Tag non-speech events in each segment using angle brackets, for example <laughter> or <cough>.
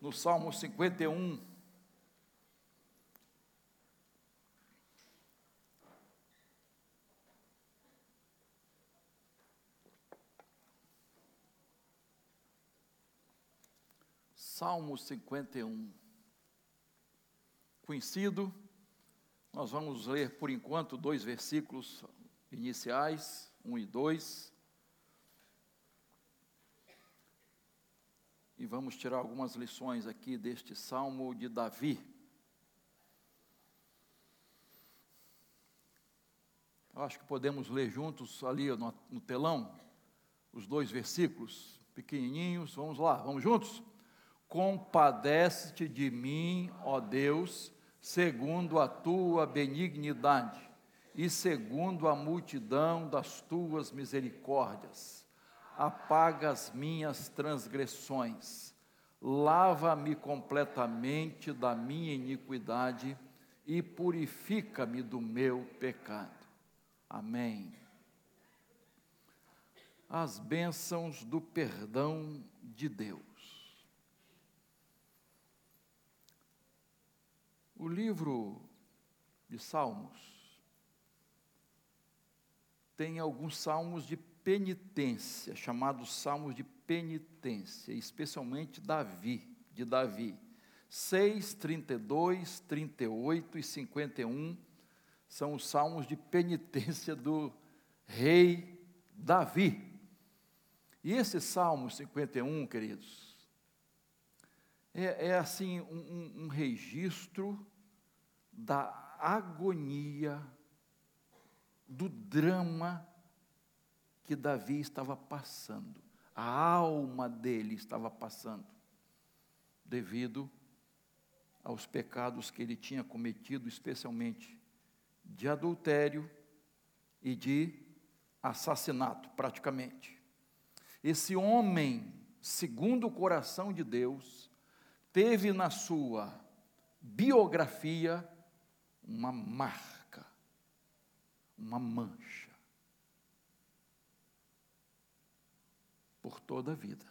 no Salmo 51. Salmo 51. Conhecido, nós vamos ler por enquanto dois versículos iniciais, 1 e 2. E vamos tirar algumas lições aqui deste salmo de Davi. Eu acho que podemos ler juntos ali no, no telão os dois versículos pequenininhos. Vamos lá, vamos juntos? Compadece-te de mim, ó Deus, segundo a tua benignidade e segundo a multidão das tuas misericórdias apaga as minhas transgressões, lava-me completamente da minha iniquidade e purifica-me do meu pecado. Amém. As bênçãos do perdão de Deus. O livro de Salmos tem alguns salmos de penitência, chamados salmos de penitência, especialmente Davi, de Davi. 6, 32, 38 e 51 são os salmos de penitência do rei Davi. E esse salmo 51, queridos, é, é assim um, um registro da agonia, do drama que Davi estava passando, a alma dele estava passando, devido aos pecados que ele tinha cometido, especialmente de adultério e de assassinato, praticamente. Esse homem, segundo o coração de Deus, teve na sua biografia uma marca, uma mancha. Por toda a vida.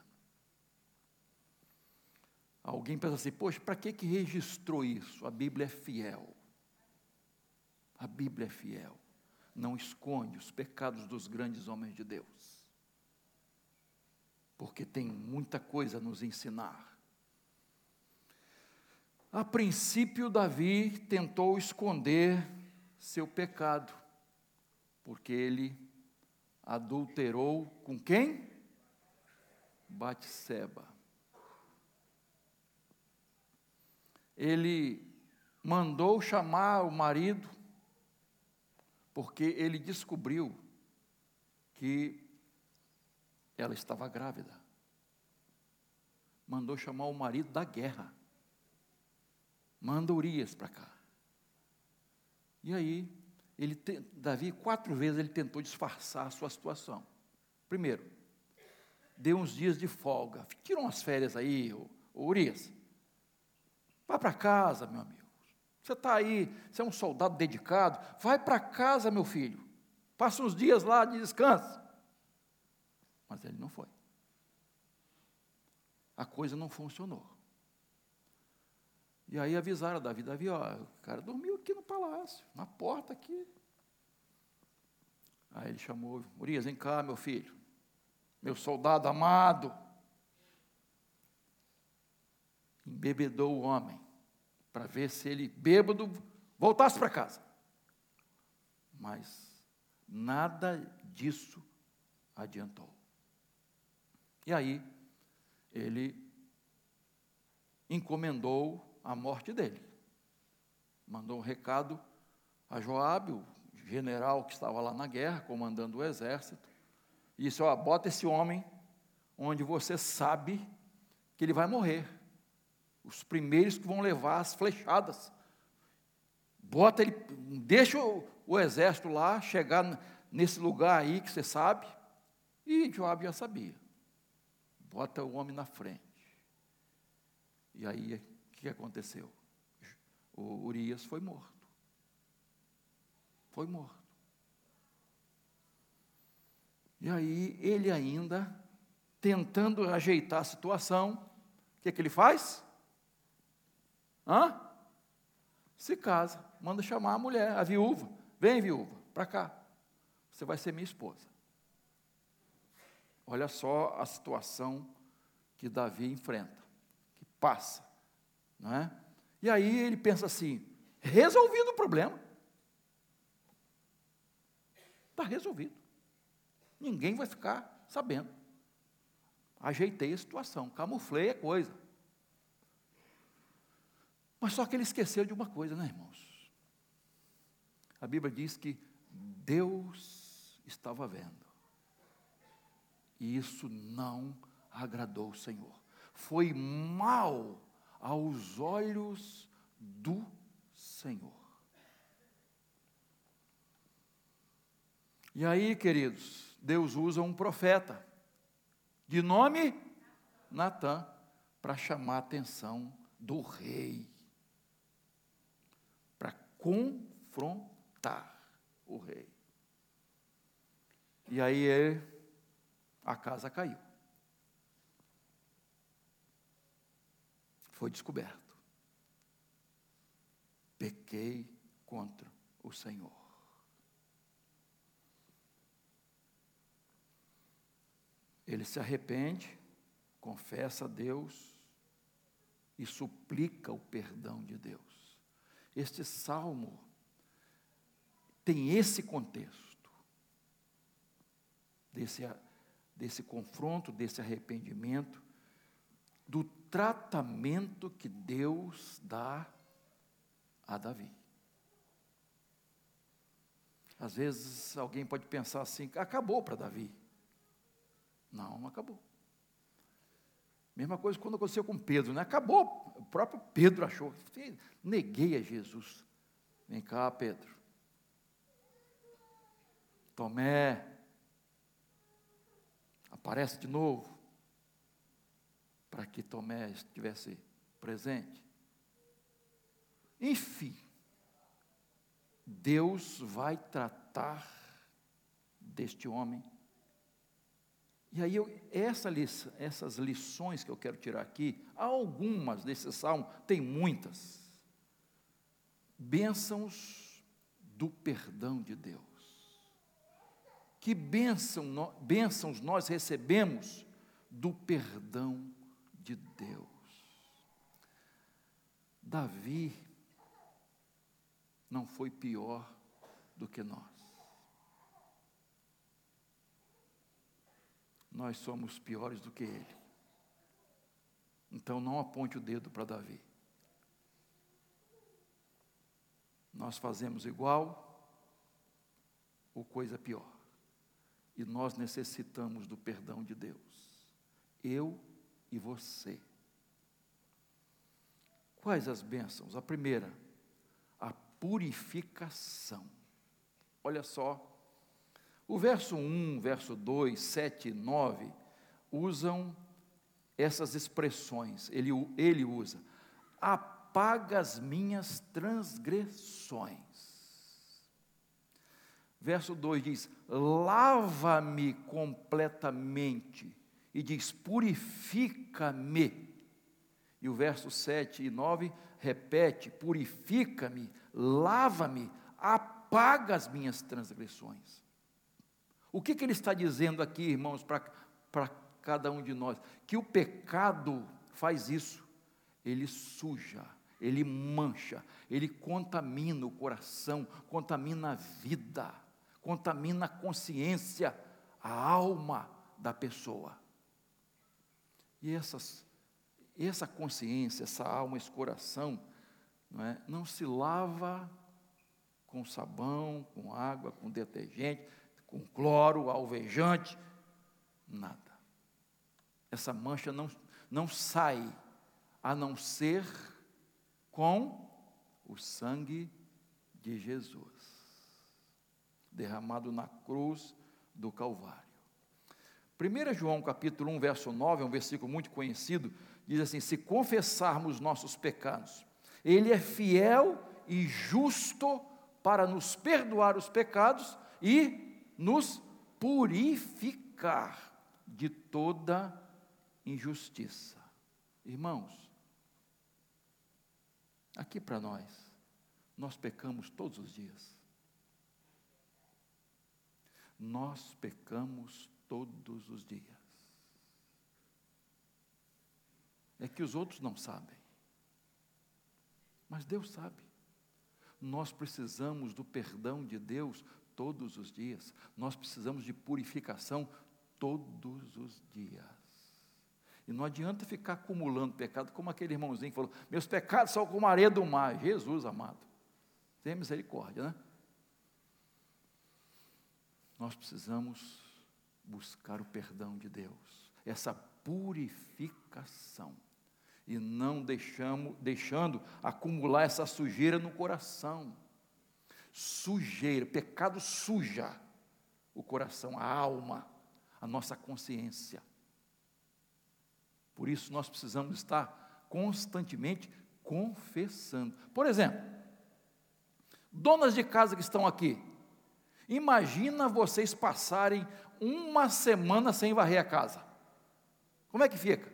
Alguém pensa assim, poxa, para que, que registrou isso? A Bíblia é fiel. A Bíblia é fiel. Não esconde os pecados dos grandes homens de Deus. Porque tem muita coisa a nos ensinar. A princípio, Davi tentou esconder seu pecado, porque ele adulterou com quem? Batseba. Ele mandou chamar o marido, porque ele descobriu que ela estava grávida. Mandou chamar o marido da guerra. Manda Urias para cá. E aí, ele, Davi, quatro vezes ele tentou disfarçar a sua situação. Primeiro, deu uns dias de folga. Tira umas férias aí, ô, ô Urias. Vá para casa, meu amigo. Você está aí, você é um soldado dedicado. Vai para casa, meu filho. Passa uns dias lá de descanso. Mas ele não foi. A coisa não funcionou. E aí avisaram Davi, Davi, ó, o cara dormiu aqui no palácio, na porta aqui. Aí ele chamou, Urias, vem cá, meu filho meu soldado amado, embebedou o homem, para ver se ele, bêbado, voltasse para casa. Mas nada disso adiantou. E aí, ele encomendou a morte dele. Mandou um recado a Joabe, o general que estava lá na guerra, comandando o exército, e disse: Ó, bota esse homem onde você sabe que ele vai morrer. Os primeiros que vão levar as flechadas. Bota ele, deixa o, o exército lá, chegar nesse lugar aí que você sabe. E Joab já sabia. Bota o homem na frente. E aí, o que aconteceu? O Urias foi morto. Foi morto. E aí ele ainda, tentando ajeitar a situação, o que, é que ele faz? Hã? Se casa, manda chamar a mulher, a viúva. Vem, viúva, para cá. Você vai ser minha esposa. Olha só a situação que Davi enfrenta, que passa, não é? E aí ele pensa assim: resolvido o problema. Está resolvido. Ninguém vai ficar sabendo. Ajeitei a situação, camuflei a coisa. Mas só que ele esqueceu de uma coisa, né, irmãos? A Bíblia diz que Deus estava vendo. E isso não agradou o Senhor. Foi mal aos olhos do Senhor. E aí, queridos, Deus usa um profeta de nome Natã para chamar a atenção do rei, para confrontar o rei. E aí a casa caiu. Foi descoberto. Pequei contra o Senhor. Ele se arrepende, confessa a Deus e suplica o perdão de Deus. Este salmo tem esse contexto, desse, desse confronto, desse arrependimento, do tratamento que Deus dá a Davi. Às vezes alguém pode pensar assim: acabou para Davi. Não, não acabou. Mesma coisa quando aconteceu com Pedro, né? Acabou. O próprio Pedro achou. Neguei a Jesus. Vem cá, Pedro. Tomé, aparece de novo, para que Tomé estivesse presente. Enfim, Deus vai tratar deste homem. E aí, eu, essa essas lições que eu quero tirar aqui, algumas desse salmo, tem muitas. Bênçãos do perdão de Deus. Que bênção, bênçãos nós recebemos do perdão de Deus. Davi não foi pior do que nós. Nós somos piores do que ele. Então não aponte o dedo para Davi. Nós fazemos igual ou coisa pior. E nós necessitamos do perdão de Deus. Eu e você. Quais as bênçãos? A primeira, a purificação. Olha só, o verso 1, verso 2, 7 e 9 usam essas expressões. Ele, ele usa: apaga as minhas transgressões. Verso 2 diz: lava-me completamente. E diz: purifica-me. E o verso 7 e 9 repete: purifica-me, lava-me, apaga as minhas transgressões. O que, que ele está dizendo aqui, irmãos, para cada um de nós? Que o pecado faz isso, ele suja, ele mancha, ele contamina o coração, contamina a vida contamina a consciência, a alma da pessoa. E essas, essa consciência, essa alma, esse coração, não, é, não se lava com sabão, com água, com detergente, com cloro, alvejante, nada. Essa mancha não, não sai a não ser com o sangue de Jesus derramado na cruz do Calvário. 1 João capítulo 1, verso 9, é um versículo muito conhecido, diz assim: se confessarmos nossos pecados, Ele é fiel e justo para nos perdoar os pecados e nos purificar de toda injustiça. Irmãos, aqui para nós, nós pecamos todos os dias. Nós pecamos todos os dias. É que os outros não sabem. Mas Deus sabe. Nós precisamos do perdão de Deus todos os dias. Nós precisamos de purificação todos os dias. E não adianta ficar acumulando pecado, como aquele irmãozinho que falou: Meus pecados são como a areia do mar. Jesus amado. Tenha misericórdia, né? Nós precisamos buscar o perdão de Deus, essa purificação e não deixamos, deixando acumular essa sujeira no coração. Sujeira, pecado suja o coração, a alma, a nossa consciência. Por isso nós precisamos estar constantemente confessando. Por exemplo, donas de casa que estão aqui, imagina vocês passarem uma semana sem varrer a casa. Como é que fica?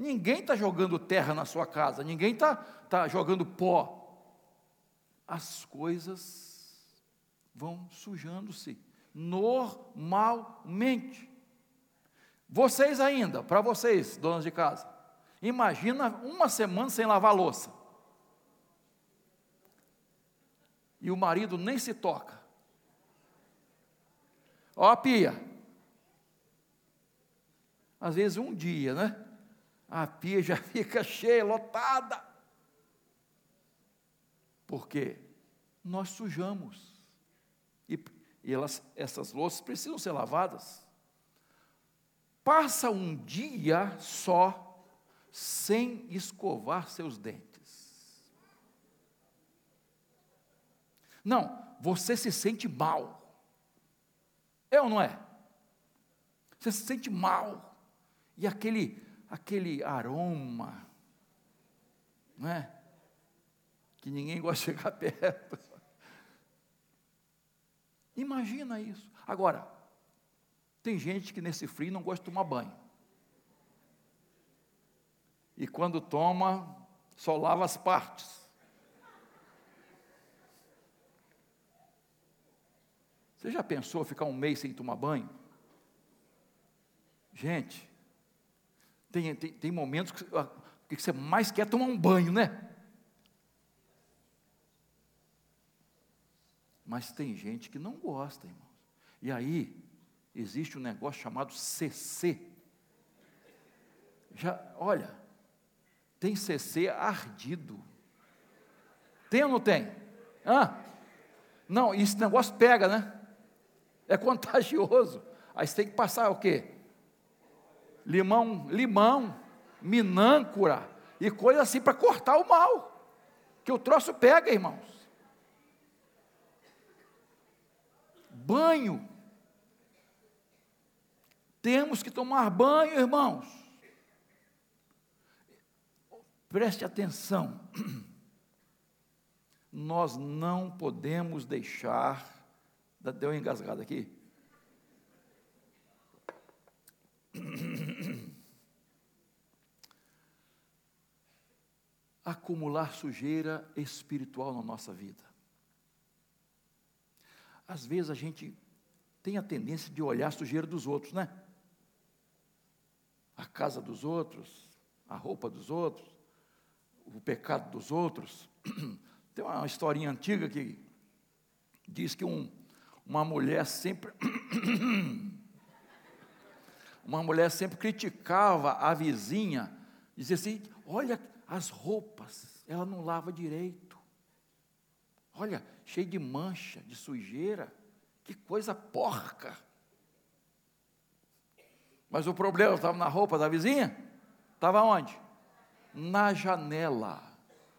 Ninguém está jogando terra na sua casa, ninguém está tá jogando pó. As coisas vão sujando-se normalmente. Vocês ainda, para vocês, donas de casa, imagina uma semana sem lavar louça. E o marido nem se toca. Ó a pia. Às vezes um dia, né? A pia já <laughs> fica cheia, lotada. Porque nós sujamos. E, e elas, essas louças precisam ser lavadas. Passa um dia só sem escovar seus dentes. Não, você se sente mal. É ou não é? Você se sente mal. E aquele aquele aroma, não é? Que ninguém gosta de chegar <laughs> perto. Imagina isso. Agora, tem gente que nesse frio não gosta de tomar banho. E quando toma, só lava as partes. Você já pensou ficar um mês sem tomar banho? Gente, tem, tem, tem momentos que, que você mais quer tomar um banho, né? Mas tem gente que não gosta, irmãos. E aí, existe um negócio chamado CC. Já, olha, tem CC ardido. Tem ou não tem? Hã? Não, esse negócio pega, né? É <laughs> contagioso. Aí você tem que passar o quê? Limão, limão, minâncora e coisa assim para cortar o mal. Que o troço pega, irmãos. Banho. Temos que tomar banho, irmãos. Preste atenção. <clears throat> Nós não podemos deixar. Deu uma engasgada aqui. <coughs> acumular sujeira espiritual na nossa vida. Às vezes a gente tem a tendência de olhar a sujeira dos outros, né? A casa dos outros, a roupa dos outros, o pecado dos outros. <coughs> Tem uma historinha antiga que diz que um, uma mulher sempre <coughs> uma mulher sempre criticava a vizinha, dizia assim: olha as roupas, ela não lava direito. Olha, cheio de mancha, de sujeira. Que coisa porca. Mas o problema estava na roupa da vizinha? Estava onde? Na janela,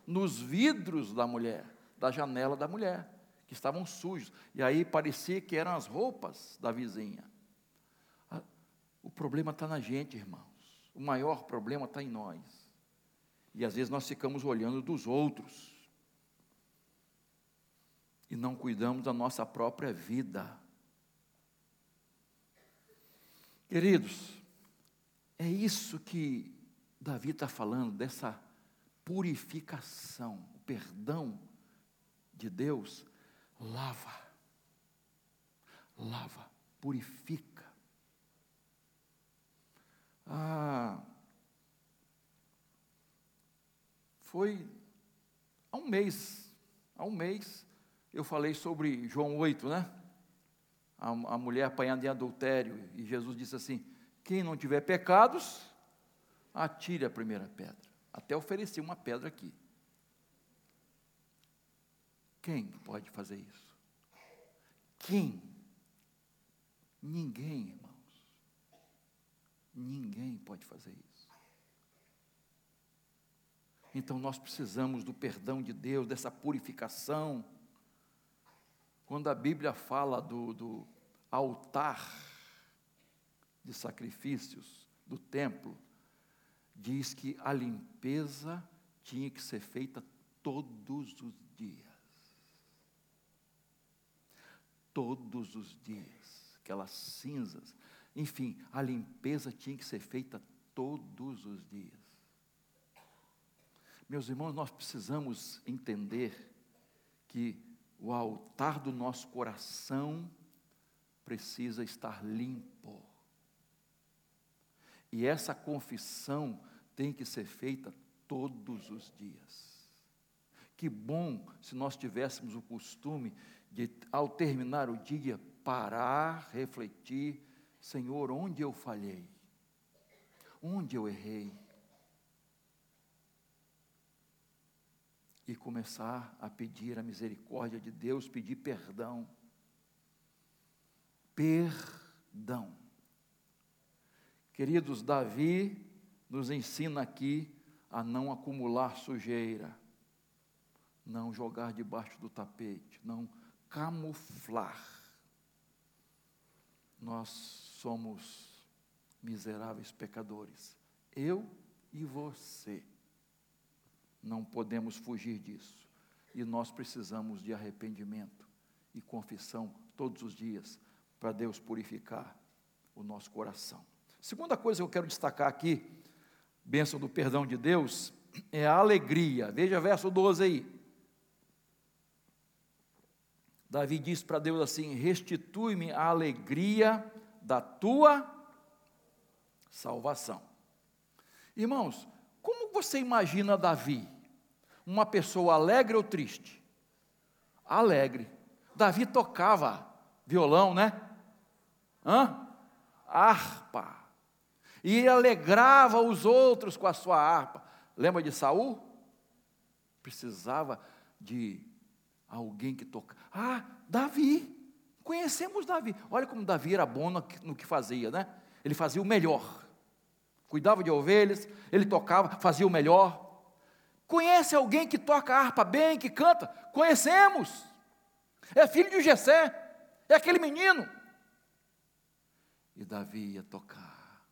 nos vidros da mulher, da janela da mulher, que estavam sujos. E aí parecia que eram as roupas da vizinha. O problema está na gente, irmãos. O maior problema está em nós. E às vezes nós ficamos olhando dos outros e não cuidamos da nossa própria vida. Queridos, é isso que Davi está falando dessa purificação, o perdão de Deus lava, lava, purifica. Ah, foi há um mês, há um mês, eu falei sobre João 8, né? A, a mulher apanhada em adultério, e Jesus disse assim: quem não tiver pecados, atire a primeira pedra. Até ofereci uma pedra aqui. Quem pode fazer isso? Quem? Ninguém, irmãos. Ninguém pode fazer isso. Então nós precisamos do perdão de Deus, dessa purificação. Quando a Bíblia fala do, do altar de sacrifícios do templo, diz que a limpeza tinha que ser feita todos os dias. Todos os dias. Aquelas cinzas. Enfim, a limpeza tinha que ser feita todos os dias. Meus irmãos, nós precisamos entender que o altar do nosso coração precisa estar limpo. E essa confissão tem que ser feita todos os dias. Que bom se nós tivéssemos o costume de, ao terminar o dia, parar, refletir: Senhor, onde eu falhei? Onde eu errei? E começar a pedir a misericórdia de Deus, pedir perdão. Perdão. Queridos, Davi nos ensina aqui a não acumular sujeira, não jogar debaixo do tapete, não camuflar. Nós somos miseráveis pecadores, eu e você. Não podemos fugir disso. E nós precisamos de arrependimento e confissão todos os dias para Deus purificar o nosso coração. Segunda coisa que eu quero destacar aqui bênção do perdão de Deus, é a alegria. Veja verso 12 aí. Davi diz para Deus assim: Restitui-me a alegria da tua salvação. Irmãos, como você imagina Davi? Uma pessoa alegre ou triste? Alegre. Davi tocava violão, né? Hã? Harpa e alegrava os outros com a sua harpa. Lembra de Saul? Precisava de alguém que toca. Ah, Davi. Conhecemos Davi. Olha como Davi era bom no que fazia, né? Ele fazia o melhor. Cuidava de ovelhas, ele tocava, fazia o melhor. Conhece alguém que toca harpa bem, que canta? Conhecemos. É filho de Jessé, é aquele menino. E Davi ia tocar.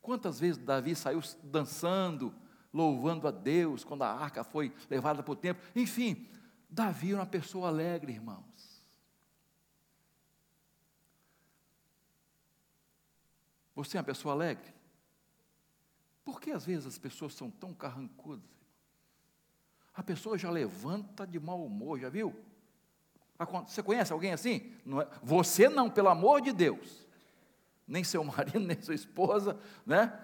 Quantas vezes Davi saiu dançando, louvando a Deus, quando a arca foi levada para o templo. Enfim, Davi era uma pessoa alegre, irmãos. Você é uma pessoa alegre? Por que às vezes as pessoas são tão carrancudas? A pessoa já levanta de mau humor, já viu? Você conhece alguém assim? Não é? Você não, pelo amor de Deus nem seu marido, <laughs> nem sua esposa, né?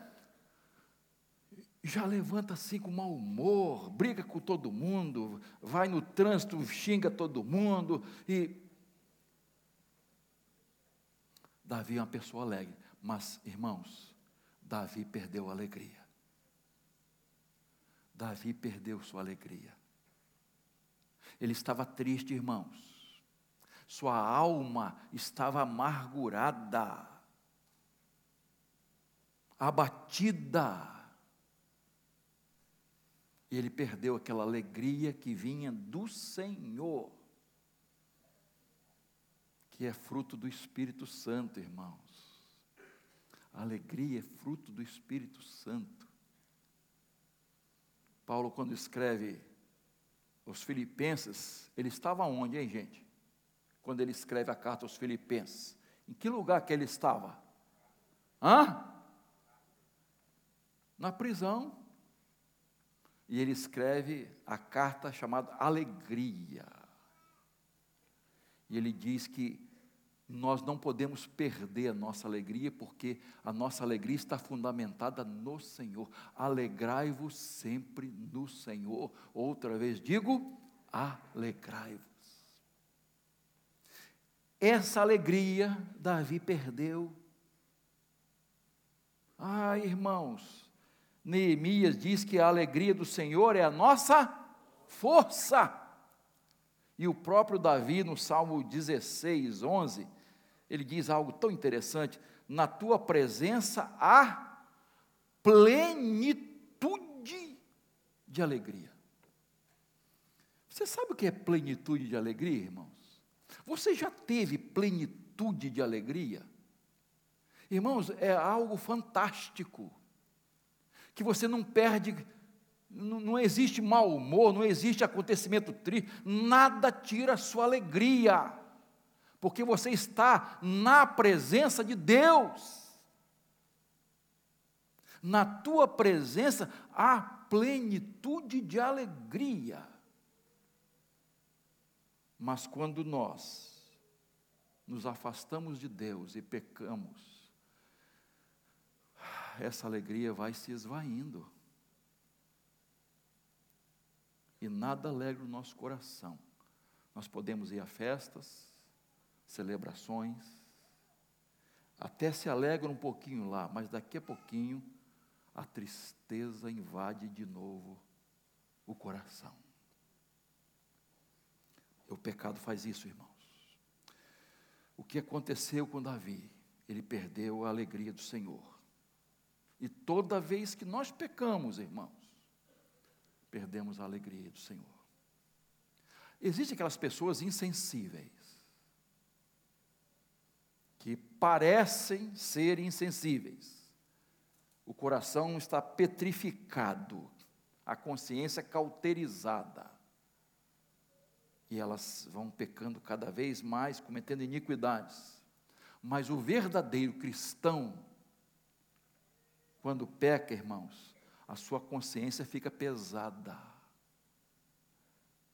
Já levanta assim com mau humor, briga com todo mundo, vai no trânsito, xinga todo mundo e Davi é uma pessoa alegre, mas irmãos, Davi perdeu a alegria. Davi perdeu sua alegria. Ele estava triste, irmãos. Sua alma estava amargurada abatida. E ele perdeu aquela alegria que vinha do Senhor, que é fruto do Espírito Santo, irmãos. A alegria é fruto do Espírito Santo. Paulo, quando escreve os Filipenses, ele estava onde, hein, gente? Quando ele escreve a carta aos Filipenses. Em que lugar que ele estava? Hã? na prisão. E ele escreve a carta chamada Alegria. E ele diz que nós não podemos perder a nossa alegria, porque a nossa alegria está fundamentada no Senhor. Alegrai-vos sempre no Senhor. Outra vez digo, alegrai-vos. Essa alegria Davi perdeu. Ah, irmãos, Neemias diz que a alegria do Senhor é a nossa força. E o próprio Davi, no Salmo 16, 11, ele diz algo tão interessante: na tua presença há plenitude de alegria. Você sabe o que é plenitude de alegria, irmãos? Você já teve plenitude de alegria? Irmãos, é algo fantástico, que você não perde, não, não existe mau humor, não existe acontecimento triste, nada tira a sua alegria porque você está na presença de Deus. Na tua presença há plenitude de alegria. Mas quando nós nos afastamos de Deus e pecamos, essa alegria vai se esvaindo. E nada alegra o nosso coração. Nós podemos ir a festas, celebrações, até se alegram um pouquinho lá, mas daqui a pouquinho a tristeza invade de novo o coração. O pecado faz isso, irmãos. O que aconteceu com Davi? Ele perdeu a alegria do Senhor. E toda vez que nós pecamos, irmãos, perdemos a alegria do Senhor. Existem aquelas pessoas insensíveis que parecem ser insensíveis. O coração está petrificado, a consciência cauterizada. E elas vão pecando cada vez mais, cometendo iniquidades. Mas o verdadeiro cristão, quando peca, irmãos, a sua consciência fica pesada.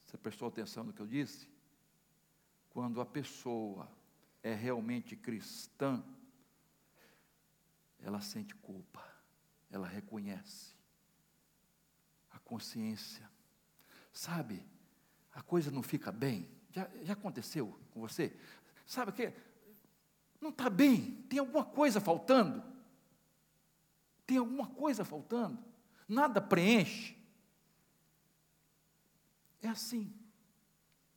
Você prestou atenção no que eu disse? Quando a pessoa é realmente cristã, ela sente culpa, ela reconhece a consciência. Sabe, a coisa não fica bem. Já, já aconteceu com você? Sabe que não está bem, tem alguma coisa faltando. Tem alguma coisa faltando. Nada preenche. É assim.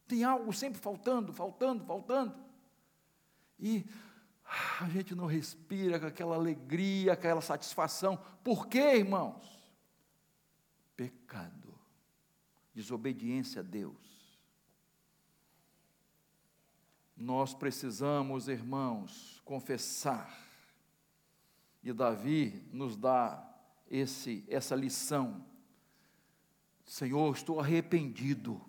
Tem algo sempre faltando, faltando, faltando. E a gente não respira com aquela alegria, aquela satisfação. Por quê, irmãos? Pecado, desobediência a Deus. Nós precisamos, irmãos, confessar. E Davi nos dá esse, essa lição. Senhor, estou arrependido.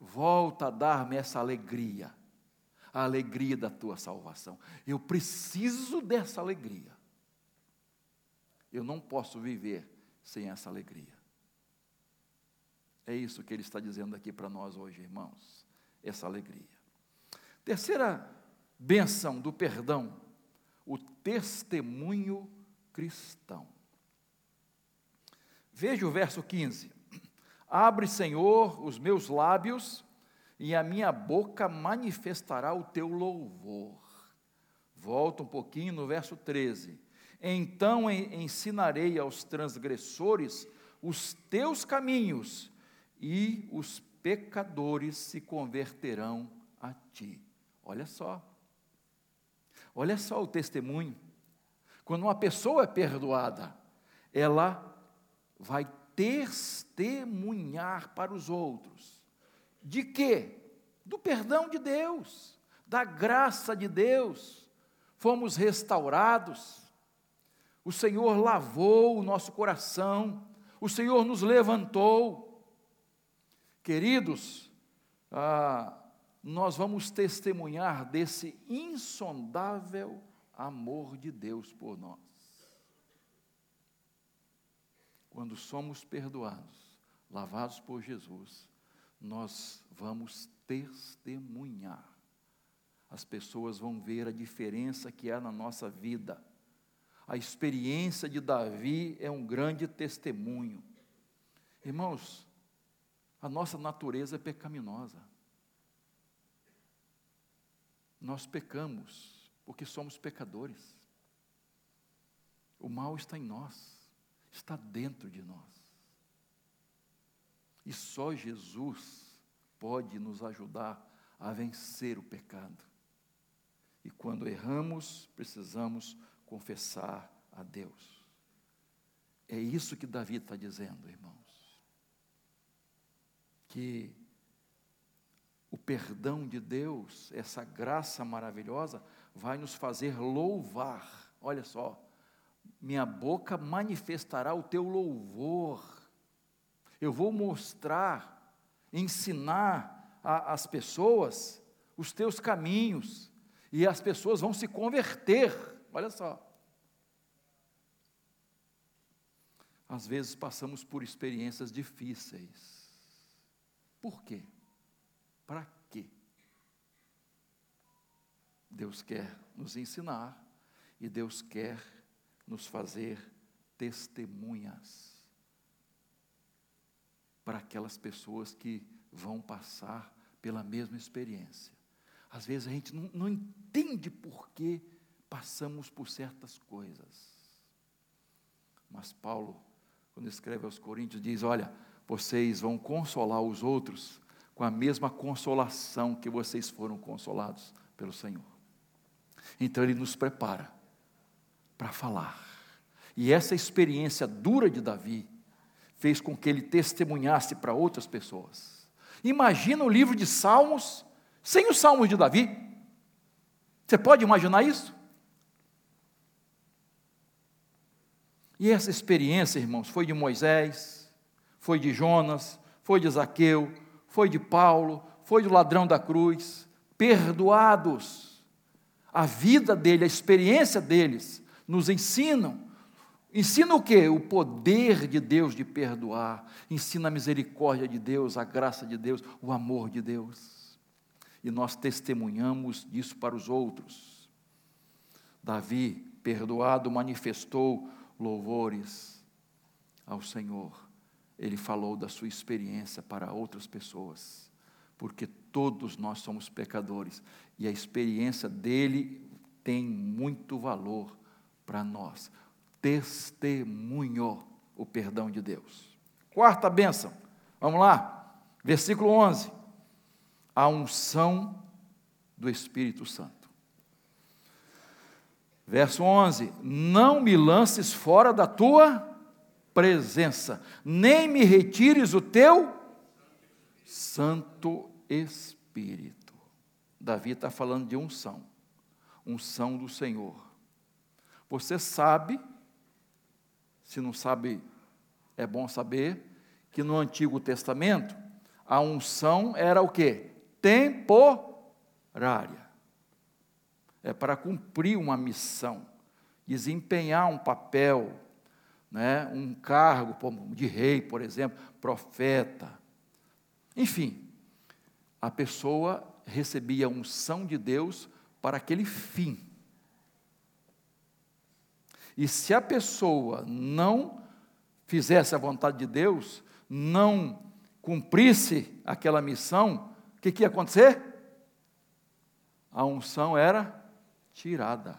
Volta a dar-me essa alegria a alegria da tua salvação. Eu preciso dessa alegria. Eu não posso viver sem essa alegria. É isso que ele está dizendo aqui para nós hoje, irmãos. Essa alegria. Terceira benção do perdão, o testemunho cristão. Veja o verso 15. Abre, Senhor, os meus lábios e a minha boca manifestará o teu louvor. Volta um pouquinho no verso 13. Então ensinarei aos transgressores os teus caminhos, e os pecadores se converterão a ti. Olha só. Olha só o testemunho. Quando uma pessoa é perdoada, ela vai testemunhar para os outros de quê? Do perdão de Deus, da graça de Deus. Fomos restaurados. O Senhor lavou o nosso coração. O Senhor nos levantou. Queridos, ah, nós vamos testemunhar desse insondável amor de Deus por nós. quando somos perdoados, lavados por Jesus, nós vamos testemunhar. As pessoas vão ver a diferença que há na nossa vida. A experiência de Davi é um grande testemunho. Irmãos, a nossa natureza é pecaminosa. Nós pecamos porque somos pecadores. O mal está em nós, está dentro de nós. E só Jesus pode nos ajudar a vencer o pecado. E quando erramos, precisamos confessar a Deus. É isso que Davi está dizendo, irmãos. Que o perdão de Deus, essa graça maravilhosa, vai nos fazer louvar. Olha só, minha boca manifestará o teu louvor. Eu vou mostrar, ensinar às pessoas os teus caminhos, e as pessoas vão se converter. Olha só. Às vezes passamos por experiências difíceis. Por quê? Para quê? Deus quer nos ensinar e Deus quer nos fazer testemunhas para aquelas pessoas que vão passar pela mesma experiência. Às vezes a gente não, não entende por que passamos por certas coisas. Mas Paulo, quando escreve aos Coríntios, diz: Olha, vocês vão consolar os outros com a mesma consolação que vocês foram consolados pelo Senhor. Então ele nos prepara para falar. E essa experiência dura de Davi fez com que ele testemunhasse para outras pessoas. Imagina o livro de Salmos sem os Salmos de Davi. Você pode imaginar isso? E essa experiência, irmãos, foi de Moisés, foi de Jonas, foi de Zaqueu, foi de Paulo, foi do ladrão da cruz, perdoados. A vida dele, a experiência deles nos ensinam. Ensina o que? O poder de Deus de perdoar. Ensina a misericórdia de Deus, a graça de Deus, o amor de Deus. E nós testemunhamos disso para os outros. Davi, perdoado, manifestou louvores ao Senhor ele falou da sua experiência para outras pessoas, porque todos nós somos pecadores e a experiência dele tem muito valor para nós. Testemunhou o perdão de Deus. Quarta bênção, vamos lá, versículo 11: a unção do Espírito Santo. Verso 11: Não me lances fora da tua presença, nem me retires o teu Santo Espírito. Davi está falando de unção, unção do Senhor. Você sabe, se não sabe, é bom saber, que no Antigo Testamento a unção era o que? Temporária. É para cumprir uma missão, desempenhar um papel, né, um cargo de rei, por exemplo, profeta. Enfim, a pessoa recebia a unção de Deus para aquele fim. E se a pessoa não fizesse a vontade de Deus, não cumprisse aquela missão, o que, que ia acontecer? A unção era tirada.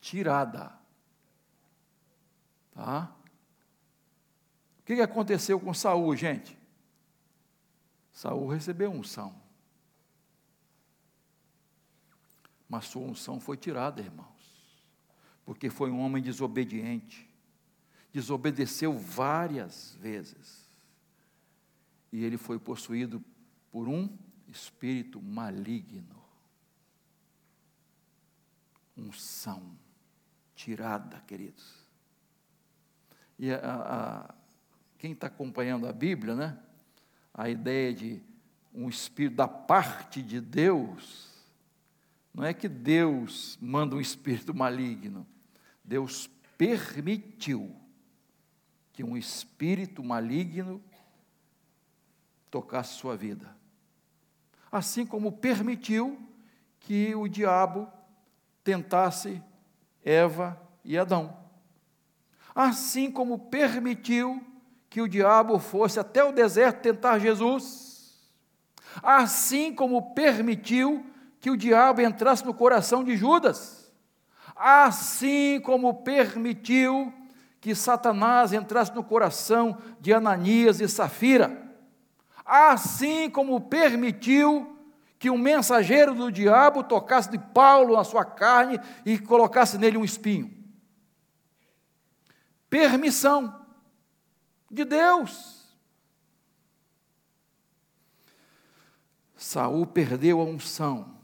Tirada. Tá? O que aconteceu com Saul, gente? Saul recebeu unção. Mas sua unção foi tirada, irmãos. Porque foi um homem desobediente. Desobedeceu várias vezes. E ele foi possuído por um espírito maligno. Unção tirada, queridos. E a, a, quem está acompanhando a Bíblia, né? A ideia de um espírito da parte de Deus, não é que Deus manda um espírito maligno. Deus permitiu que um espírito maligno tocasse sua vida. Assim como permitiu que o diabo tentasse Eva e Adão. Assim como permitiu que o diabo fosse até o deserto tentar Jesus. Assim como permitiu que o diabo entrasse no coração de Judas. Assim como permitiu que Satanás entrasse no coração de Ananias e Safira. Assim como permitiu que um mensageiro do diabo tocasse de Paulo na sua carne e colocasse nele um espinho. Permissão de Deus. Saul perdeu a unção.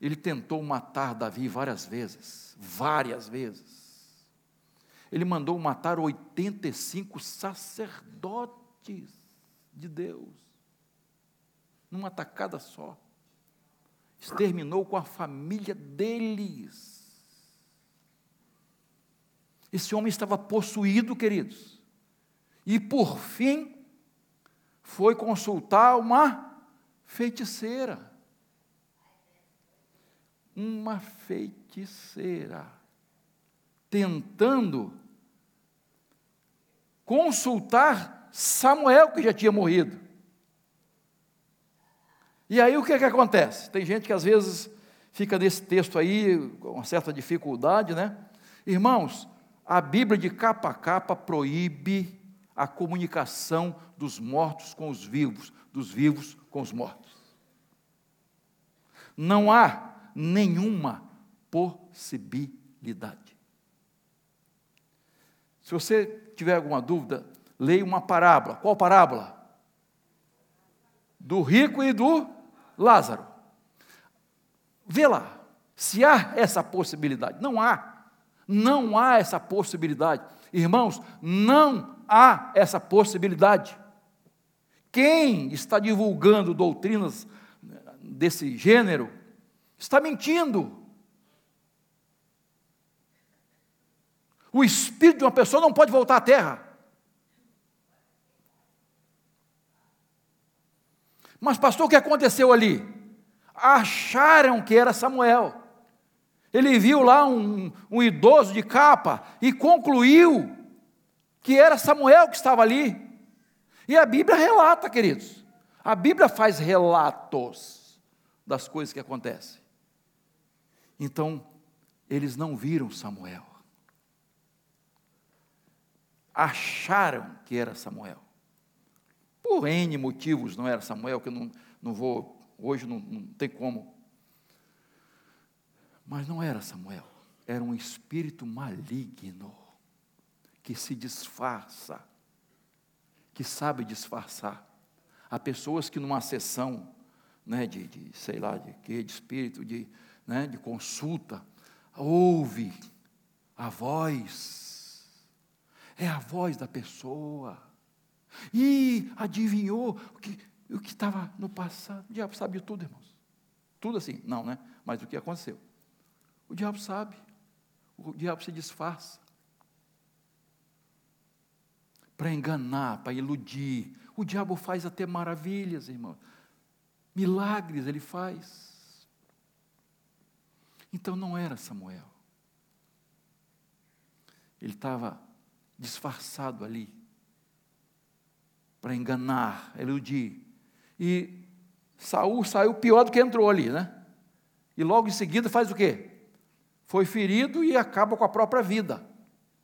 Ele tentou matar Davi várias vezes, várias vezes. Ele mandou matar 85 sacerdotes de Deus, numa tacada só. Exterminou com a família deles. Esse homem estava possuído, queridos. E por fim, foi consultar uma feiticeira. Uma feiticeira. Tentando consultar Samuel, que já tinha morrido. E aí o que, é que acontece? Tem gente que às vezes fica nesse texto aí com uma certa dificuldade, né? Irmãos, a Bíblia de capa a capa proíbe a comunicação dos mortos com os vivos, dos vivos com os mortos. Não há nenhuma possibilidade. Se você tiver alguma dúvida, leia uma parábola. Qual parábola? Do rico e do Lázaro. Vê lá, se há essa possibilidade. Não há. Não há essa possibilidade. Irmãos, não há essa possibilidade. Quem está divulgando doutrinas desse gênero está mentindo. O espírito de uma pessoa não pode voltar à terra. Mas, pastor, o que aconteceu ali? Acharam que era Samuel. Ele viu lá um, um idoso de capa e concluiu que era Samuel que estava ali. E a Bíblia relata, queridos. A Bíblia faz relatos das coisas que acontecem. Então, eles não viram Samuel. Acharam que era Samuel. Por N motivos não era Samuel, que eu não, não vou, hoje não, não tem como. Mas não era Samuel, era um espírito maligno que se disfarça, que sabe disfarçar. Há pessoas que numa sessão, né, de, de sei lá, de quê, de espírito, de, né, de consulta, ouve a voz, é a voz da pessoa, e adivinhou o que o que estava no passado. O diabo sabe tudo, irmãos. Tudo assim, não, né? Mas o que aconteceu? O diabo sabe. O diabo se disfarça para enganar, para iludir. O diabo faz até maravilhas, irmão. Milagres ele faz. Então não era Samuel. Ele estava disfarçado ali para enganar, iludir. E Saul saiu pior do que entrou ali, né? E logo em seguida faz o quê? Foi ferido e acaba com a própria vida.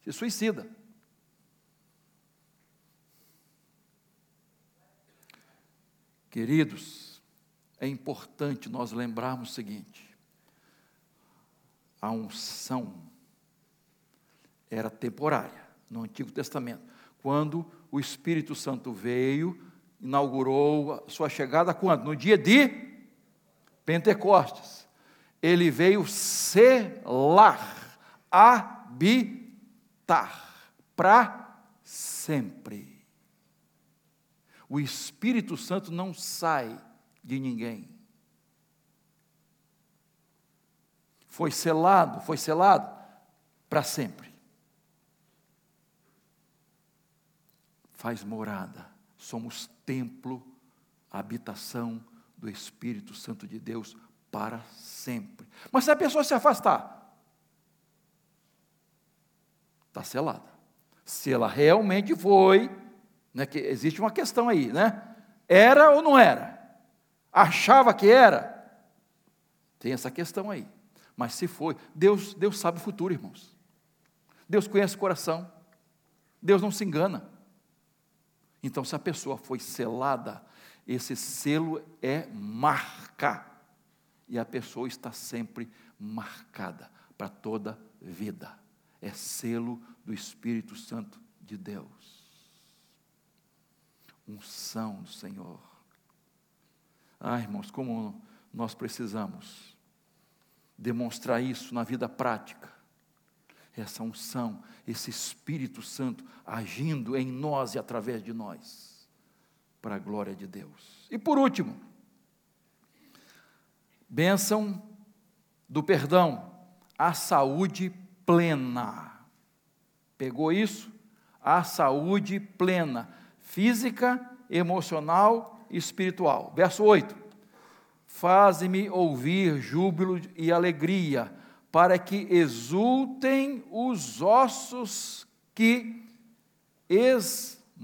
Se suicida. Queridos, é importante nós lembrarmos o seguinte: a unção era temporária no Antigo Testamento. Quando o Espírito Santo veio, inaugurou sua chegada quando? No dia de Pentecostes. Ele veio selar, habitar para sempre. O Espírito Santo não sai de ninguém. foi selado, foi selado para sempre. Faz morada, somos templo, habitação do Espírito Santo de Deus para sempre. Mas se a pessoa se afastar, está selada. Se ela realmente foi, né, que existe uma questão aí, né? Era ou não era? Achava que era? Tem essa questão aí. Mas se foi, Deus, Deus sabe o futuro, irmãos. Deus conhece o coração. Deus não se engana. Então, se a pessoa foi selada, esse selo é marca. E a pessoa está sempre marcada para toda vida. É selo do Espírito Santo de Deus. Unção do Senhor. Ah, irmãos, como nós precisamos demonstrar isso na vida prática. Essa unção, esse Espírito Santo agindo em nós e através de nós, para a glória de Deus. E por último, bênção do perdão, a saúde plena. Pegou isso? A saúde plena, física, emocional e espiritual. Verso 8: Faze-me ouvir júbilo e alegria, para que exultem os ossos que esmagaste.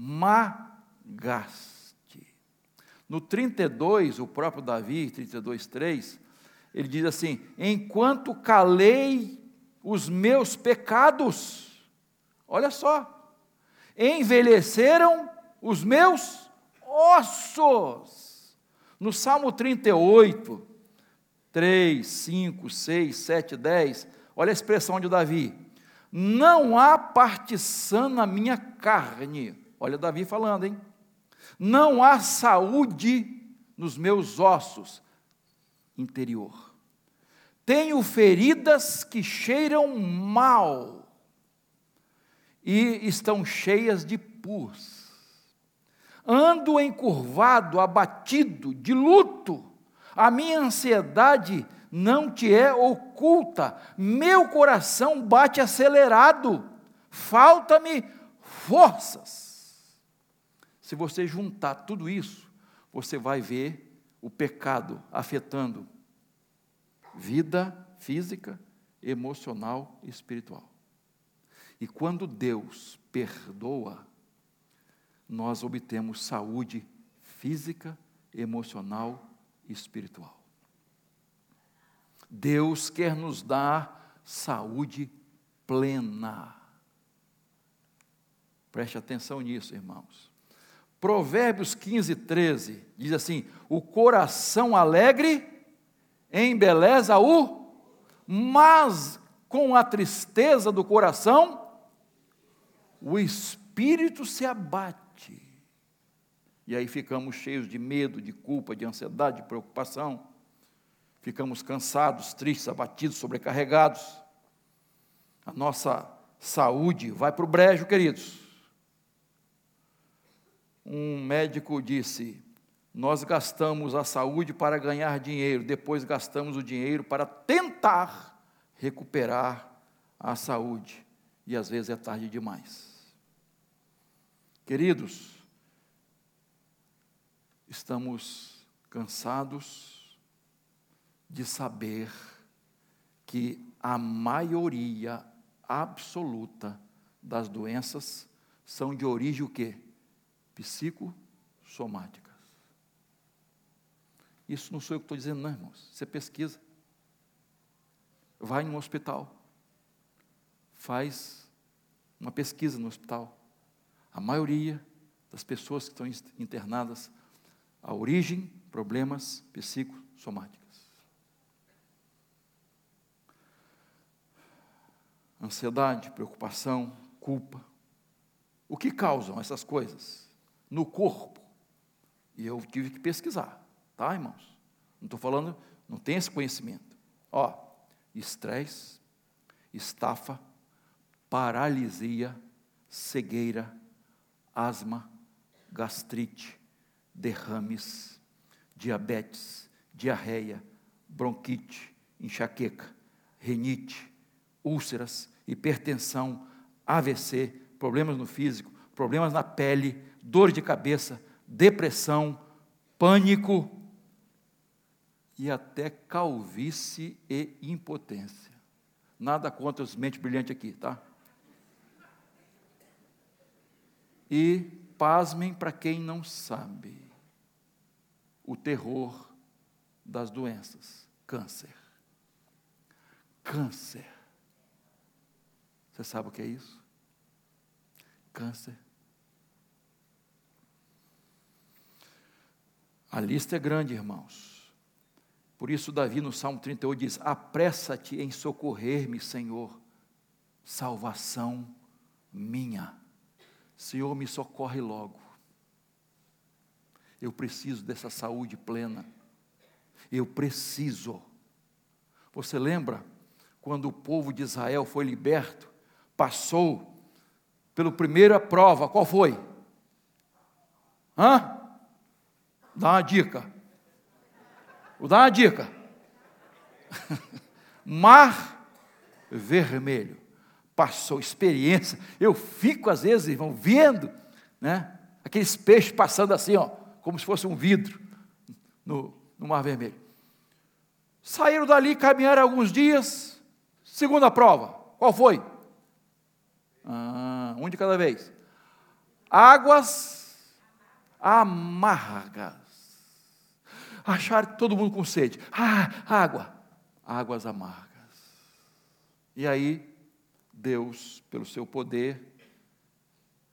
No 32, o próprio Davi, 32, 3, ele diz assim: Enquanto calei os meus pecados, olha só, envelheceram os meus ossos. No Salmo 38, 3, 5, 6, 7, 10, olha a expressão de Davi: Não há partição na minha carne. Olha Davi falando, hein? Não há saúde nos meus ossos interior. Tenho feridas que cheiram mal e estão cheias de pus ando encurvado, abatido, de luto. A minha ansiedade não te é oculta, meu coração bate acelerado, falta-me forças. Se você juntar tudo isso, você vai ver o pecado afetando vida física, emocional e espiritual. E quando Deus perdoa, nós obtemos saúde física, emocional e espiritual. Deus quer nos dar saúde plena. Preste atenção nisso, irmãos. Provérbios 15, 13 diz assim: O coração alegre embeleza o, mas com a tristeza do coração, o espírito se abate. E aí ficamos cheios de medo, de culpa, de ansiedade, de preocupação. Ficamos cansados, tristes, abatidos, sobrecarregados. A nossa saúde vai para o brejo, queridos. Um médico disse: Nós gastamos a saúde para ganhar dinheiro, depois gastamos o dinheiro para tentar recuperar a saúde. E às vezes é tarde demais. Queridos, estamos cansados de saber que a maioria absoluta das doenças são de origem o quê? Psicossomáticas. Isso não sou eu que estou dizendo, não, irmãos. Você pesquisa. Vai no hospital. Faz uma pesquisa no hospital. A maioria das pessoas que estão internadas a origem, problemas psicossomáticos. Ansiedade, preocupação, culpa. O que causam essas coisas? No corpo. E eu tive que pesquisar, tá, irmãos? Não estou falando, não tem esse conhecimento. Ó, estresse, estafa, paralisia, cegueira, asma, gastrite, derrames, diabetes, diarreia, bronquite, enxaqueca, renite, úlceras, hipertensão, AVC, problemas no físico, problemas na pele, dor de cabeça, depressão, pânico e até calvície e impotência. Nada contra os mentes brilhantes aqui, tá? E pasmem para quem não sabe o terror das doenças, câncer. Câncer. Você sabe o que é isso? Câncer. A lista é grande, irmãos. Por isso, Davi no Salmo 38 diz: Apressa-te em socorrer-me, Senhor, salvação minha. Senhor, me socorre logo. Eu preciso dessa saúde plena. Eu preciso. Você lembra quando o povo de Israel foi liberto, passou pela primeira prova, qual foi? Hã? Dá uma dica. Vou dar uma dica. <laughs> Mar vermelho. Passou experiência. Eu fico, às vezes, irmão, vendo, né? Aqueles peixes passando assim, ó, como se fosse um vidro no, no Mar Vermelho. Saíram dali, caminharam alguns dias. Segunda prova, qual foi? Ah, um de cada vez. Águas amargas. Acharam todo mundo com sede. Ah, água. Águas amargas. E aí, Deus, pelo seu poder,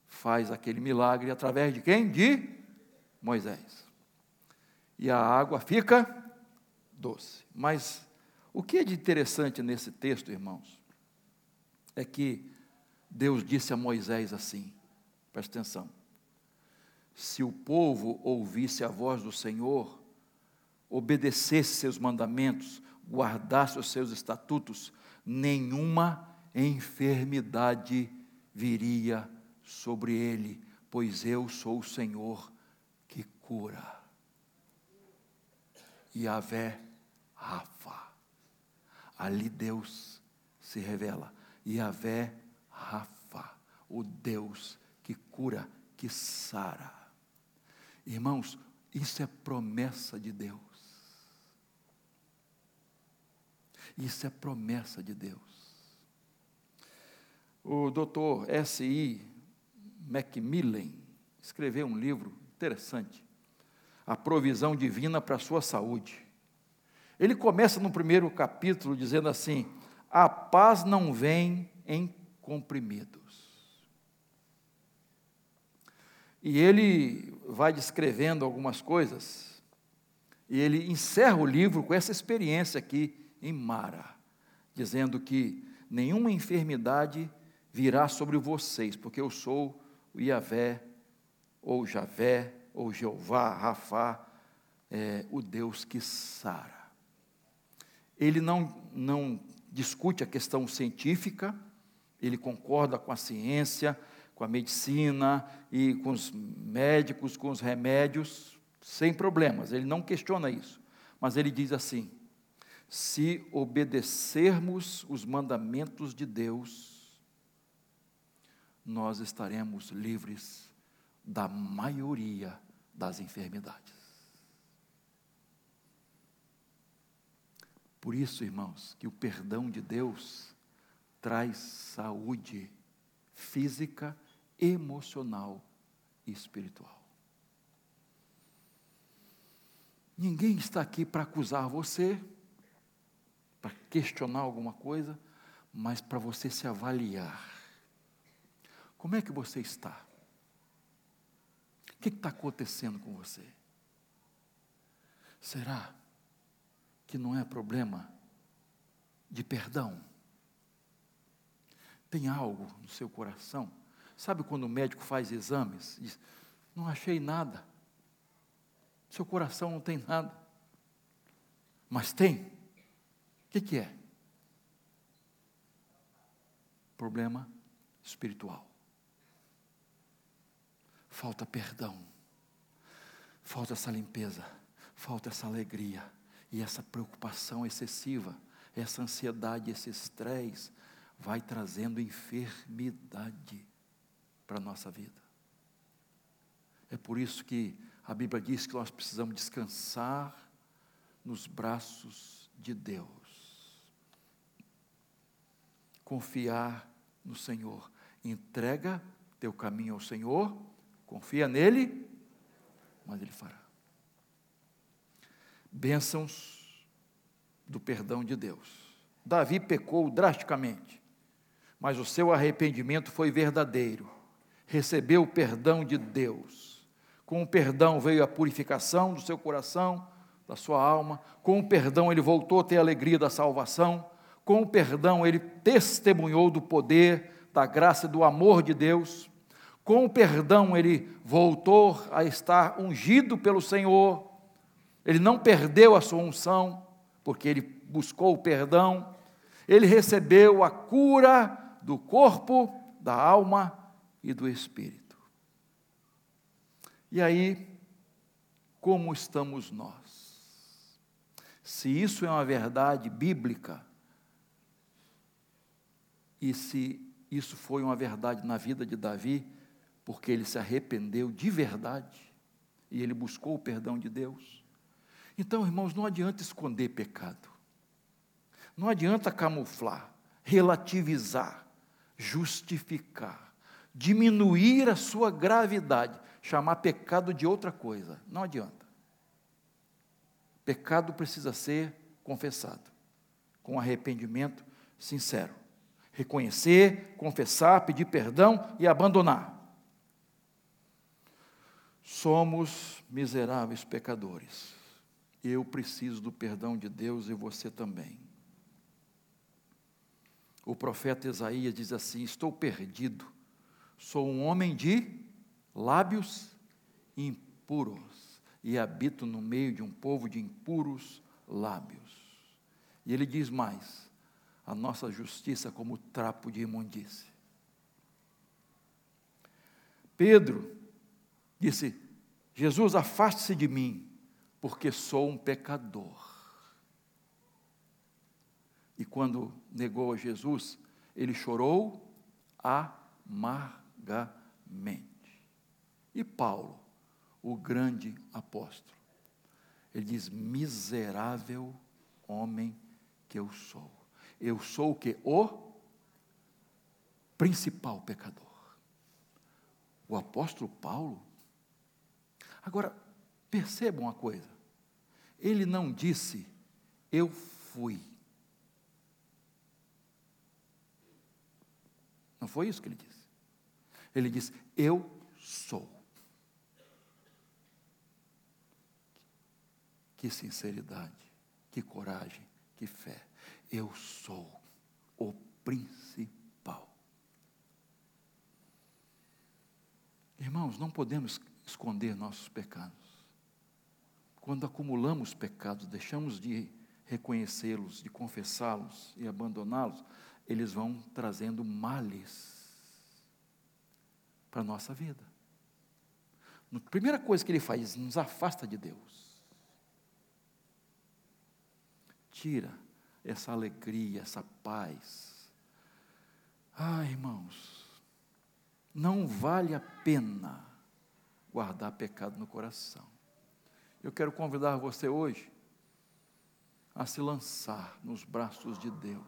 faz aquele milagre através de quem? De Moisés. E a água fica doce. Mas o que é de interessante nesse texto, irmãos, é que Deus disse a Moisés assim: presta atenção. Se o povo ouvisse a voz do Senhor, obedecesse seus mandamentos, guardasse os seus estatutos, nenhuma enfermidade viria sobre ele, pois eu sou o Senhor cura. Yahvé Rafa. Ali Deus se revela. Yahvé Rafa, o Deus que cura, que sara. Irmãos, isso é promessa de Deus. Isso é promessa de Deus. O doutor S.I. Macmillan escreveu um livro interessante, A Provisão Divina para a Sua Saúde. Ele começa no primeiro capítulo dizendo assim: A paz não vem em comprimidos. E ele vai descrevendo algumas coisas, e ele encerra o livro com essa experiência aqui em Mara, dizendo que nenhuma enfermidade virá sobre vocês, porque eu sou o Iavé, ou Javé, ou Jeová, Rafá, é, o Deus que sara. Ele não, não discute a questão científica, ele concorda com a ciência, com a medicina e com os médicos, com os remédios, sem problemas, ele não questiona isso. Mas ele diz assim: se obedecermos os mandamentos de Deus, nós estaremos livres da maioria das enfermidades. Por isso, irmãos, que o perdão de Deus traz saúde física, emocional e espiritual. Ninguém está aqui para acusar você, para questionar alguma coisa, mas para você se avaliar. Como é que você está? Que está acontecendo com você? Será que não é problema de perdão? Tem algo no seu coração? Sabe quando o médico faz exames? Diz: Não achei nada. Seu coração não tem nada. Mas tem. O que, que é? Problema espiritual. Falta perdão. Falta essa limpeza. Falta essa alegria e essa preocupação excessiva, essa ansiedade, esse estresse, vai trazendo enfermidade para a nossa vida. É por isso que a Bíblia diz que nós precisamos descansar nos braços de Deus. Confiar no Senhor. Entrega teu caminho ao Senhor, confia nele, mas ele fará. Bênçãos do perdão de Deus. Davi pecou drasticamente, mas o seu arrependimento foi verdadeiro. Recebeu o perdão de Deus. Com o perdão veio a purificação do seu coração, da sua alma. Com o perdão ele voltou a ter a alegria da salvação. Com o perdão ele testemunhou do poder, da graça e do amor de Deus. Com o perdão ele voltou a estar ungido pelo Senhor. Ele não perdeu a sua unção, porque ele buscou o perdão. Ele recebeu a cura do corpo, da alma e do espírito. E aí, como estamos nós? Se isso é uma verdade bíblica, e se isso foi uma verdade na vida de Davi, porque ele se arrependeu de verdade e ele buscou o perdão de Deus. Então, irmãos, não adianta esconder pecado, não adianta camuflar, relativizar, justificar, diminuir a sua gravidade chamar pecado de outra coisa. Não adianta. Pecado precisa ser confessado, com arrependimento sincero. Reconhecer, confessar, pedir perdão e abandonar. Somos miseráveis pecadores. Eu preciso do perdão de Deus e você também. O profeta Isaías diz assim: Estou perdido, sou um homem de lábios impuros, e habito no meio de um povo de impuros lábios. E ele diz mais: a nossa justiça como trapo de imundície. Pedro disse: Jesus, afaste-se de mim, porque sou um pecador. E quando negou a Jesus, ele chorou amargamente. E Paulo, o grande apóstolo, ele diz: miserável homem que eu sou. Eu sou o que? O principal pecador. O apóstolo Paulo. Agora, percebam uma coisa. Ele não disse, eu fui. Não foi isso que ele disse. Ele disse, eu sou. Que sinceridade, que coragem, que fé. Eu sou o principal. Irmãos, não podemos esconder nossos pecados. Quando acumulamos pecados, deixamos de reconhecê-los, de confessá-los e abandoná-los, eles vão trazendo males para a nossa vida. A primeira coisa que ele faz, nos afasta de Deus. tira essa alegria, essa paz. Ah, irmãos, não vale a pena guardar pecado no coração. Eu quero convidar você hoje a se lançar nos braços de Deus.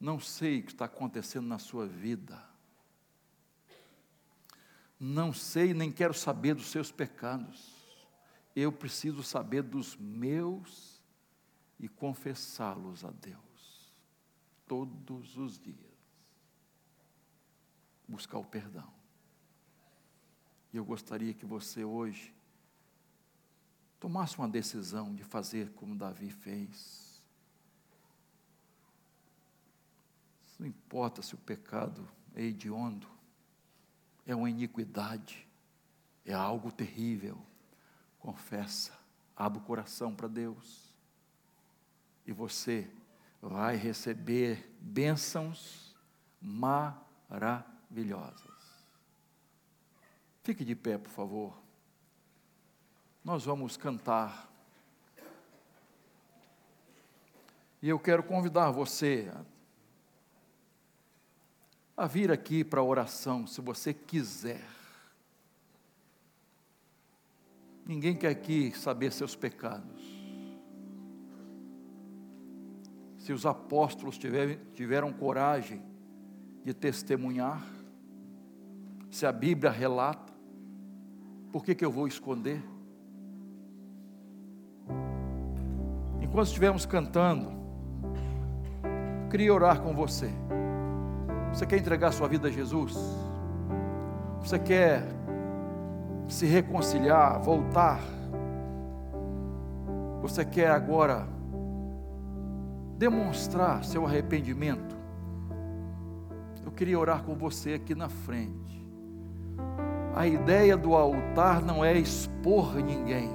Não sei o que está acontecendo na sua vida. Não sei nem quero saber dos seus pecados eu preciso saber dos meus e confessá-los a Deus todos os dias. Buscar o perdão. E eu gostaria que você hoje tomasse uma decisão de fazer como Davi fez. Não importa se o pecado é hediondo, é uma iniquidade, é algo terrível confessa, abre o coração para Deus, e você vai receber bênçãos maravilhosas. Fique de pé, por favor. Nós vamos cantar. E eu quero convidar você a vir aqui para a oração, se você quiser. Ninguém quer aqui saber seus pecados. Se os apóstolos tiveram, tiveram coragem de testemunhar, se a Bíblia relata, por que, que eu vou esconder? Enquanto estivermos cantando, queria orar com você. Você quer entregar sua vida a Jesus? Você quer se reconciliar, voltar? Você quer agora demonstrar seu arrependimento? Eu queria orar com você aqui na frente. A ideia do altar não é expor ninguém,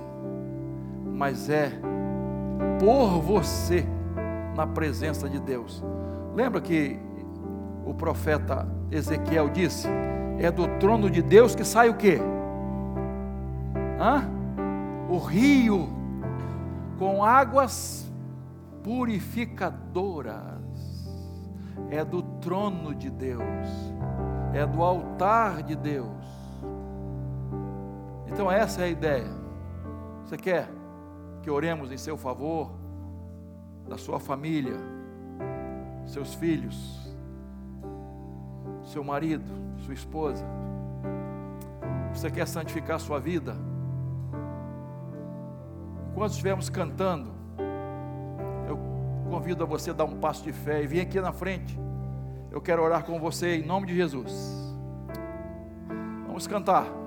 mas é pôr você na presença de Deus. Lembra que o profeta Ezequiel disse: é do trono de Deus que sai o quê? Hã? O rio com águas purificadoras. É do trono de Deus, é do altar de Deus. Então, essa é a ideia. Você quer que oremos em seu favor, da sua família, seus filhos, seu marido, sua esposa. Você quer santificar sua vida? Enquanto estivermos cantando, eu convido a você a dar um passo de fé e vir aqui na frente. Eu quero orar com você em nome de Jesus. Vamos cantar.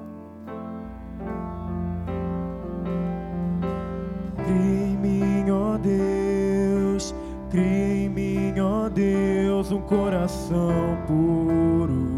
Cria em mim, ó Deus, cria em mim, ó Deus, um coração puro.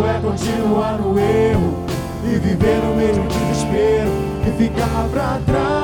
É continuar no erro e viver no mesmo desespero e ficar pra trás.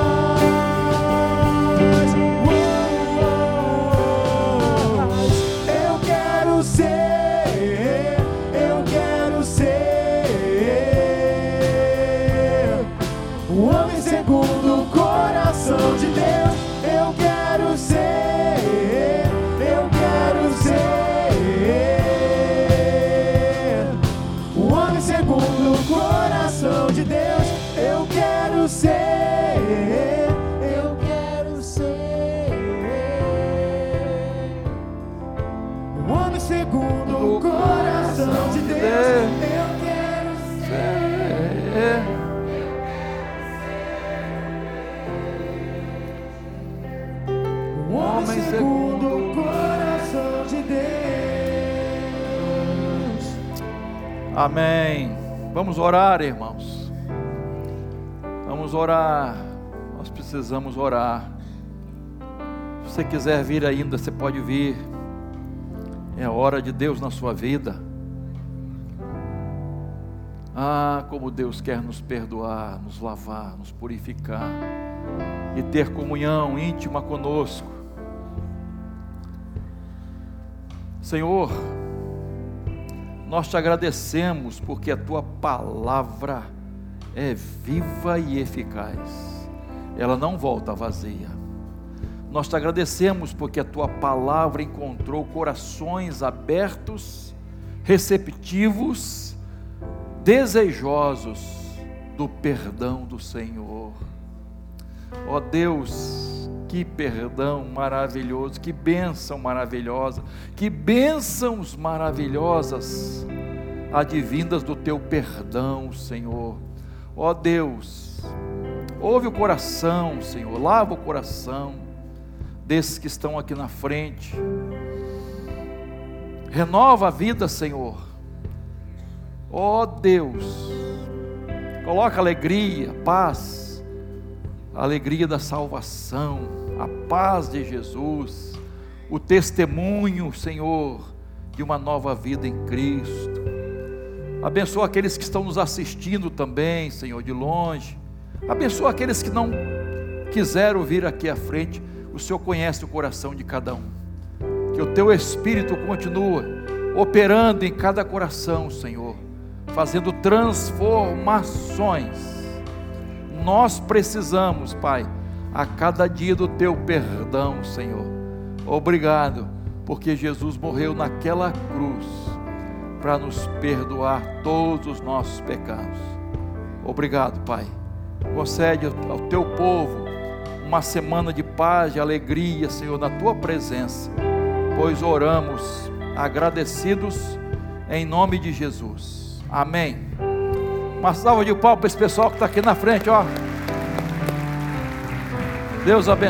Amém. Vamos orar, irmãos. Vamos orar. Nós precisamos orar. Se você quiser vir ainda, você pode vir. É a hora de Deus na sua vida. Ah, como Deus quer nos perdoar, nos lavar, nos purificar e ter comunhão íntima conosco. Senhor, nós te agradecemos porque a tua palavra é viva e eficaz, ela não volta vazia. Nós te agradecemos porque a tua palavra encontrou corações abertos, receptivos, desejosos do perdão do Senhor. Ó oh Deus, que perdão maravilhoso, que bênção maravilhosa, que bênçãos maravilhosas advindas do teu perdão, Senhor. Ó oh Deus, ouve o coração, Senhor, lava o coração desses que estão aqui na frente. Renova a vida, Senhor. Ó oh, Deus, coloca alegria, paz, a alegria da salvação, a paz de Jesus, o testemunho, Senhor, de uma nova vida em Cristo. Abençoa aqueles que estão nos assistindo também, Senhor, de longe. Abençoa aqueles que não quiseram vir aqui à frente o Senhor conhece o coração de cada um. Que o teu Espírito continua operando em cada coração, Senhor, fazendo transformações. Nós precisamos, Pai, a cada dia do teu perdão, Senhor. Obrigado, porque Jesus morreu naquela cruz para nos perdoar todos os nossos pecados. Obrigado, Pai. Concede ao teu povo uma semana de paz, de alegria, Senhor, na tua presença, pois oramos agradecidos em nome de Jesus. Amém. Uma salva de palmas para esse pessoal que está aqui na frente, ó. Deus abençoe.